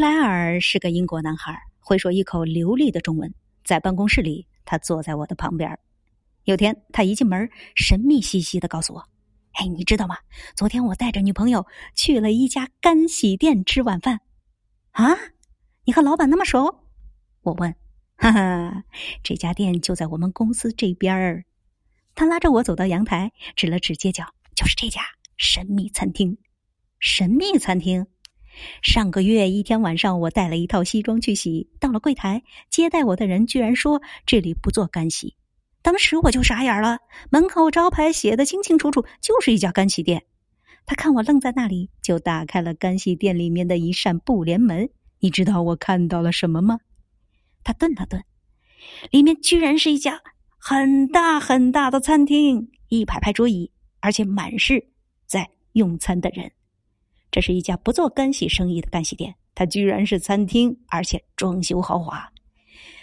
莱尔是个英国男孩，会说一口流利的中文。在办公室里，他坐在我的旁边。有天，他一进门，神秘兮兮的告诉我：“哎，你知道吗？昨天我带着女朋友去了一家干洗店吃晚饭。”啊，你和老板那么熟？我问。哈哈，这家店就在我们公司这边儿。他拉着我走到阳台，指了指街角，就是这家神秘餐厅。神秘餐厅。上个月一天晚上，我带了一套西装去洗，到了柜台，接待我的人居然说这里不做干洗。当时我就傻眼了，门口招牌写的清清楚楚，就是一家干洗店。他看我愣在那里，就打开了干洗店里面的一扇布帘门。你知道我看到了什么吗？他顿了顿，里面居然是一家很大很大的餐厅，一排排桌椅，而且满是在用餐的人。这是一家不做干洗生意的干洗店，它居然是餐厅，而且装修豪华。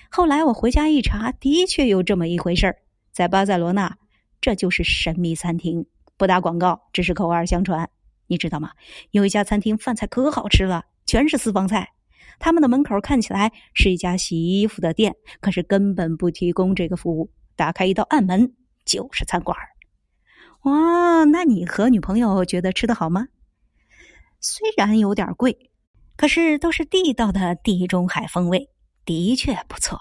后来我回家一查，的确有这么一回事儿，在巴塞罗那，这就是神秘餐厅。不打广告，只是口耳相传。你知道吗？有一家餐厅饭菜可好吃了，全是私房菜。他们的门口看起来是一家洗衣服的店，可是根本不提供这个服务。打开一道暗门就是餐馆哇，那你和女朋友觉得吃的好吗？虽然有点贵，可是都是地道的地中海风味，的确不错。